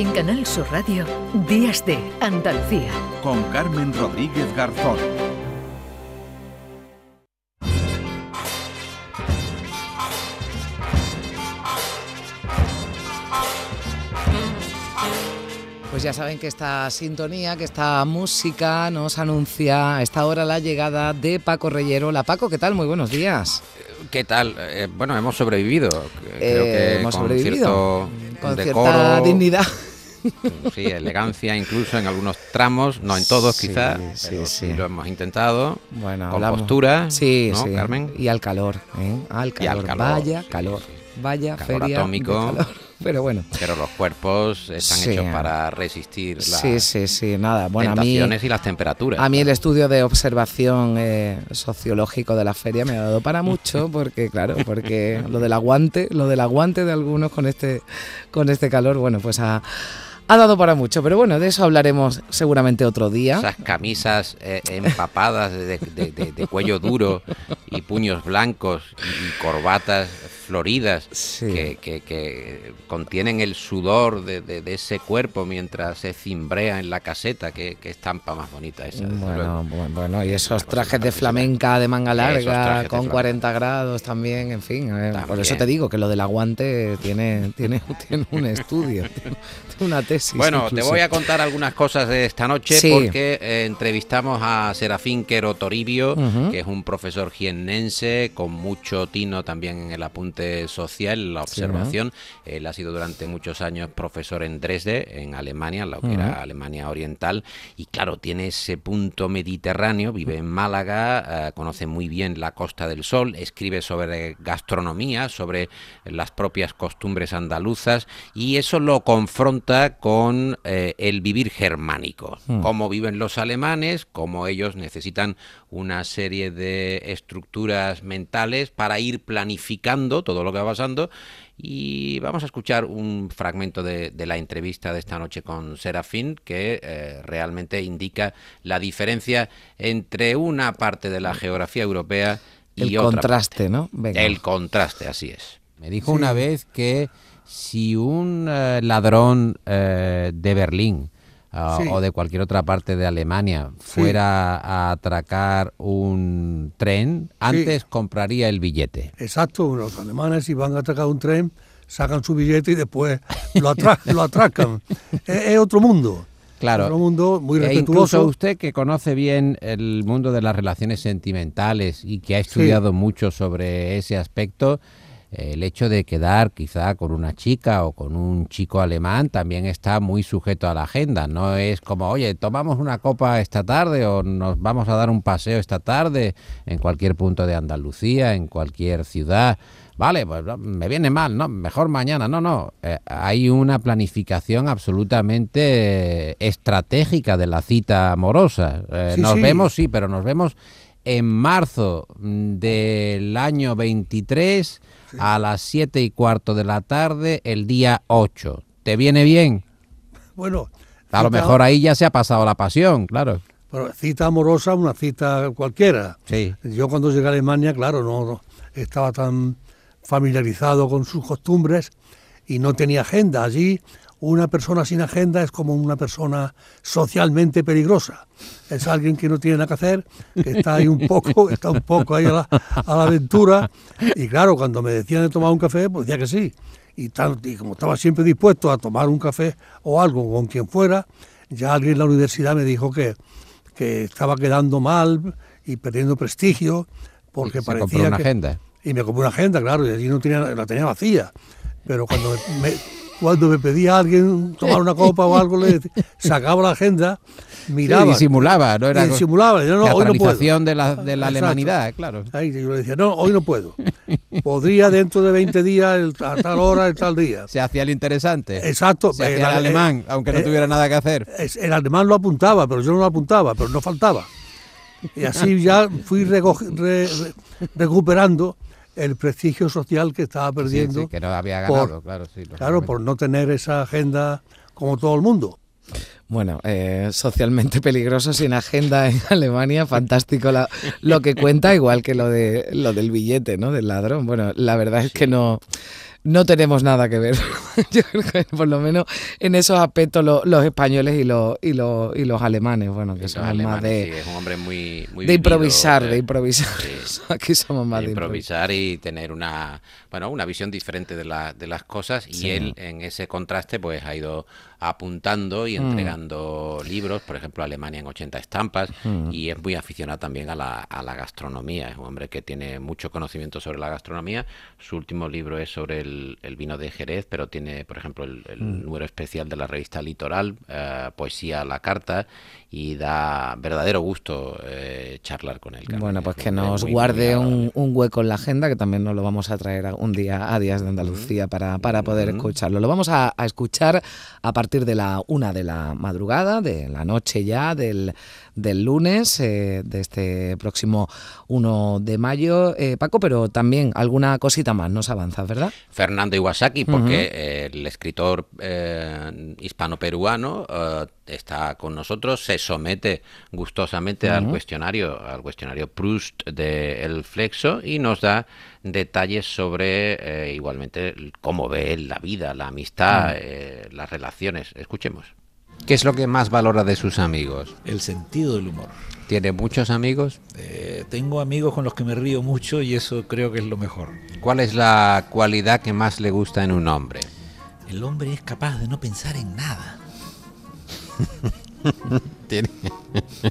En Canal Sur Radio, Días de Andalucía. Con Carmen Rodríguez Garzón. Pues ya saben que esta sintonía, que esta música nos anuncia a esta hora la llegada de Paco Reyero. La Paco, ¿qué tal? Muy buenos días. ¿Qué tal? Eh, bueno, hemos sobrevivido. Creo Eh, que hemos con sobrevivido. cierto Con decoro, cierta dignidad. Sí, elegancia incluso en algunos tramos, no en todos Sí, quizás, sí, pero sí lo hemos intentado. Bueno, con hablamos- postura, Sí, ¿no, sí. Carmen? Y al calor, ¿eh? Al Y calor. al calor, Vaya calor. Vaya Calor feria de atómico. calor. Pero bueno. Pero los cuerpos están Sí. hechos para resistir las Sí, sí, sí, nada. Bueno, a mí, y las temperaturas. a mí el estudio de observación eh, sociológico de la feria me ha dado para mucho, porque claro, porque lo del aguante, lo del aguante de algunos con este, con este calor, bueno, pues ha, ha dado para mucho. Pero bueno, de eso hablaremos seguramente otro día. Esas camisas eh, empapadas de, de- de- de cuello duro y puños blancos y, y corbatas floridas Sí. que, que- que contienen el sudor de, de- de ese cuerpo mientras se cimbrea en la caseta. Qué, qué estampa más bonita esa. Bueno, luego. bu- bueno, y esos trajes de flamenca de manga larga, con flamenca. 40 grados también, en fin. eh, por También. eso te digo que lo del aguante tiene, tiene, tiene un estudio, tiene una tesis. Bueno, te incluso. voy a contar algunas cosas de esta noche Sí. porque eh, entrevistamos a Serafín Quero Toribio, Ujú. que es un profesor jiennense con mucho tino también en el apunte social, la Sí, ¿no? observación. Él ha sido durante muchos años profesor en Dresde, en Alemania, lo que era Alemania Oriental, y claro, tiene ese punto mediterráneo, vive en Málaga, eh, conoce muy bien la Costa del Sol, escribe sobre gastronomía, sobre las propias costumbres andaluzas, y eso lo confronta con eh, el vivir germánico, Mm. cómo viven los alemanes, cómo ellos necesitan una serie de estructuras mentales para ir planificando todo lo que va pasando. Y vamos a escuchar un fragmento de, de la entrevista de esta noche con Serafín que eh, realmente indica la diferencia entre una parte de la geografía europea y El otra contraste, ¿no? Venga. El contraste, así es. Me dijo una vez que si un eh, ladrón eh, de Berlín ah, Sí. o de cualquier otra parte de Alemania fuera a atracar un tren, antes compraría el billete. Exacto, los alemanes si van a atracar un tren, sacan su billete y después lo, atra- lo atracan. es, es otro mundo. Claro. Otro mundo muy E respetuoso. usted que conoce bien el mundo de las relaciones sentimentales y que ha estudiado mucho sobre ese aspecto, el hecho de quedar quizá con una chica o con un chico alemán también está muy sujeto a la agenda. No es como, oye, tomamos una copa esta tarde o nos vamos a dar un paseo esta tarde en cualquier punto de Andalucía, en cualquier ciudad. Vale, pues me viene mal, ¿no? Mejor mañana. No, no. eh, hay una planificación absolutamente estratégica de la cita amorosa. Eh, Sí, nos sí. vemos, sí, pero nos vemos en marzo mm, del año 23 a las 7 y cuarto de la tarde, el día 8. ¿Te viene bien? Bueno, A lo mejor ahí ya se ha pasado la pasión, claro. pero cita amorosa, una cita cualquiera. Sí. Yo cuando llegué a Alemania, claro, no, no estaba tan familiarizado con sus costumbres y no tenía agenda. Allí una persona sin agenda es como una persona socialmente peligrosa. Es alguien que no tiene nada que hacer, que está ahí un poco, está un poco ahí a la, a la aventura. Y claro, cuando me decían de tomar un café, pues decía que sí. Y, tan- y como estaba siempre dispuesto a tomar un café o algo con quien fuera, ya alguien en la universidad me dijo que, que estaba quedando mal y perdiendo prestigio porque Y parecía compró una que- agenda. y me compré una agenda, claro, y allí no tenía, la tenía vacía. Pero cuando me, cuando me pedía a alguien tomar una copa o algo, le sacaba la agenda, miraba. Sí, disimulaba, no era y disimulaba, yo no, hoy no puedo. de la, de la alemanidad, claro. Ahí yo le decía, no, hoy no puedo. Podría dentro de 20 días, el- a tal hora, el tal día. Se hacía el interesante. Exacto. Se hacía el el ale- alemán, aunque no eh, tuviera nada que hacer. El alemán lo apuntaba, pero yo no lo apuntaba, pero no faltaba. Y así ya fui re- recuperando el prestigio social que estaba perdiendo. sí, que no había por- ganado, claro, sí. Claro, por no tener esa agenda como todo el mundo. Bueno, eh, socialmente peligroso sin agenda en Alemania, fantástico la- lo que cuenta, igual que lo de lo del billete, ¿no? Del ladrón. Bueno, la verdad es que no, no tenemos nada que ver. Yo creo que por lo menos en esos aspectos lo- los españoles y los, y los, y los alemanes, bueno, que son más de, sí, es un hombre muy, muy de vivido, improvisar, de improvisar. sí. Aquí somos más de de improvisar. improvisar y tener una bueno una visión diferente de, la, de las cosas y Sí. él en ese contraste pues ha ido apuntando y Mm. entregando libros por ejemplo Alemania en 80 estampas Mm. y es muy aficionado también a la, a la gastronomía es un hombre que tiene mucho conocimiento sobre la gastronomía su último libro es sobre el, el vino de Jerez pero tiene por ejemplo el, el Mm. número especial de la revista Litoral eh, poesía a la carta y da verdadero gusto eh, charlar con él Carmen. Bueno, Es pues que nos muy, guarde un, un hueco en la agenda, que también nos lo vamos a traer un día a Días de Andalucía para, para poder escucharlo. Lo vamos a, a escuchar a partir de la una de la madrugada, de la noche ya, del, del lunes, eh, de este próximo 1 de mayo. Eh, Paco, pero también alguna cosita más nos avanza, ¿verdad? Fernando Iwasaki, porque el escritor eh, hispano-peruano está con nosotros, se somete gustosamente al cuestionario, al cuestionario Proust de El Flexo y nos da detalles sobre eh, igualmente cómo ve él la vida, la amistad, eh, las relaciones. Escuchemos. ¿Qué es lo que más valora de sus amigos? El sentido del humor. ¿Tiene muchos amigos? Eh, tengo amigos con los que me río mucho y eso creo que es lo mejor. ¿Cuál es la cualidad que más le gusta en un hombre? El hombre es capaz de no pensar en nada. Tiene-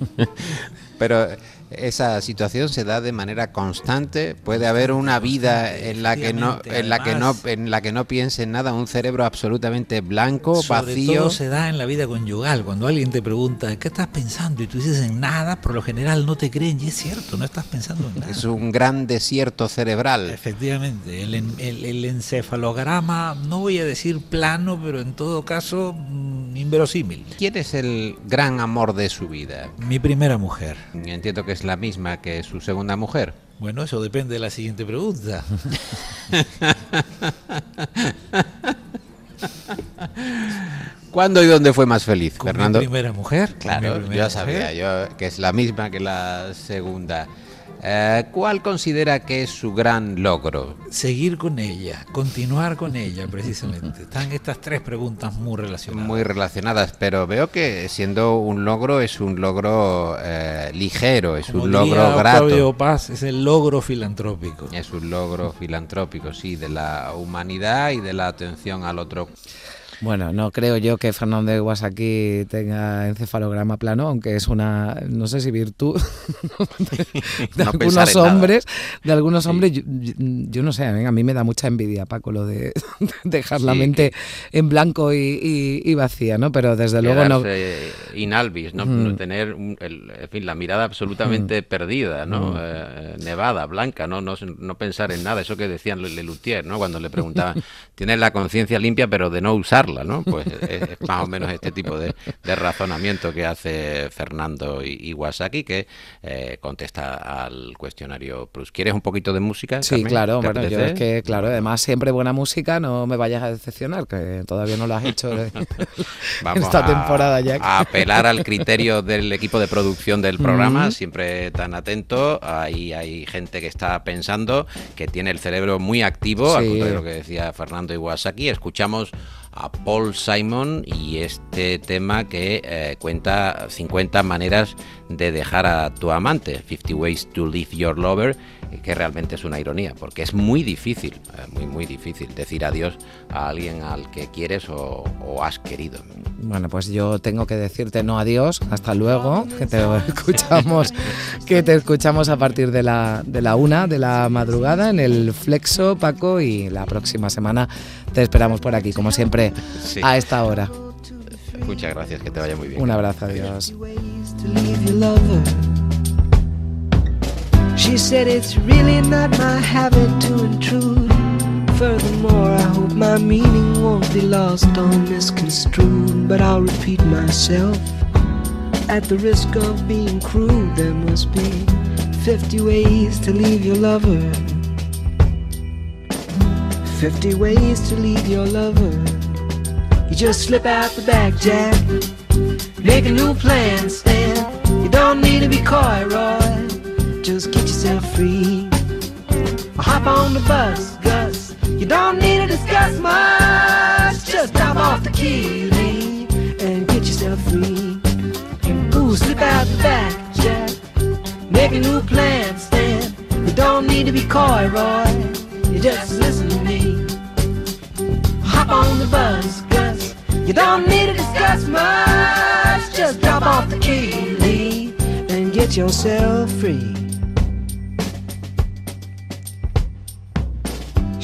Pero esa situación se da de manera constante. Puede haber una vida en la que no, en la que no, en la que no piense en nada, un cerebro absolutamente blanco, Sobre vacío. todo se da en la vida conyugal. Cuando alguien te pregunta, ¿qué estás pensando? Y tú dices en nada, por lo general no te creen. Y es cierto, no estás pensando en nada. Es un gran desierto cerebral. Efectivamente, el, el- el encefalograma, no voy a decir plano, pero en todo caso inverosímil. ¿Quién es el gran amor de su vida? Mi primera mujer. Entiendo que es la misma que su segunda mujer. Bueno, eso depende de la siguiente pregunta. ¿Cuándo y dónde fue más feliz, Con Fernando? mi primera mujer. Claro, primera yo mujer. sabía yo que es la misma que la segunda. Eh, ¿Cuál considera que es su gran logro? Seguir con ella, continuar con ella, precisamente. Están estas tres preguntas muy relacionadas. Muy relacionadas, pero veo que siendo un logro es un logro eh, ligero, es Como un diría logro grato. Octavio Paz, es el logro filantrópico. Es un logro filantrópico, sí, de la humanidad y de la atención al otro. Bueno, no creo yo que Fernando de Guasaki tenga encefalograma plano, aunque es una, no sé si virtud de, de No pensar algunos nada. hombres, de algunos hombres, yo, yo- no sé, a mí, me da mucha envidia, Paco, lo de dejar la mente en blanco y, y- y vacía, ¿no? Pero desde luego no... Inalvis, ¿no? Tener el- en fin, la mirada absolutamente perdida, ¿no? Eh, nevada, blanca, ¿no? No, no pensar en nada, eso que decían Le Luthier, ¿no? Cuando le preguntaban, tienes la conciencia limpia pero de no Pues es, es más o menos este tipo de, de razonamiento que hace Fernando Iwasaki, que eh, contesta al cuestionario Proust. ¿Quieres un poquito de música? Sí, Carmen? claro, ¿Te bueno, yo apetece? es que, claro, además siempre buena música, no me vayas a decepcionar, que todavía no lo has hecho Vamos esta a- temporada ya. A apelar al criterio del equipo de producción del programa, siempre tan atento. Ahí hay gente que está pensando, que tiene el cerebro muy activo, al Sí. contrario de lo que decía Fernando Iwasaki. Escuchamos a Paul Simon y este tema que eh, cuenta 50 maneras de dejar a tu amante, 50 Ways to Leave Your Lover, que realmente es una ironía, porque es muy difícil, eh, muy, muy difícil decir adiós a alguien al que quieres o, o has querido. Bueno, pues yo tengo que decirte no adiós, hasta luego, que te escuchamos, que te escuchamos a partir de la, de la una de la madrugada en el Flexo, Paco, y la próxima semana te esperamos por aquí, como siempre, Sí. a esta hora. Muchas gracias, que te vaya muy bien. Un abrazo, adiós. ways to leave your lover. She said it's really not my habit to intrude. Furthermore, I hope my meaning won't be lost or misconstrued. But I'll repeat myself at the risk of being crude. There must be 50 ways to leave your lover. 50 ways to leave your lover. You just slip out the back, Jack. Make a new plan, Stan. You don't need to be coy, Roy. Just get yourself free. Hop on the bus, Gus. You don't need to discuss much. Just drop off the key, leave, and get yourself free. Ooh, slip out the back, Jack. Make a new plan, Stan. You don't need to be coy, Roy. You just listen to me. Hop on the bus, Gus. You don't need to discuss much. Just drop off the key, leave, and get yourself free.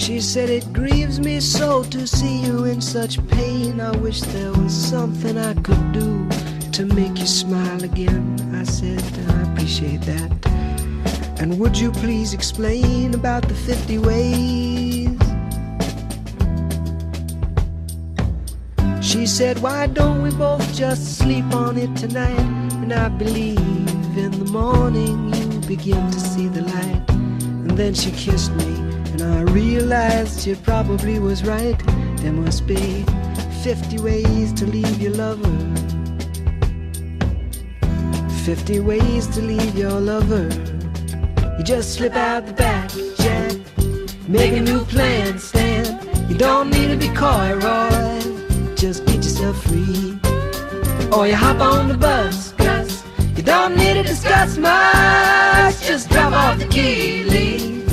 She said, It grieves me so to see you in such pain. I wish there was something I could do to make you smile again. I said, I appreciate that. And would you please explain about the 50 ways? She said, Why don't we both just sleep on it tonight? And I believe in the morning you begin to see the light. And then she kissed me, and I realized she probably was right. There must be 50 ways to leave your lover. 50 ways to leave your lover. You just slip out the back, Jack. Make a new plan, Stan. You don't need to be coy, Roy. Just get yourself free. Or you hop on the bus, Gus. You don't need to discuss much. Just drop off the key, leave,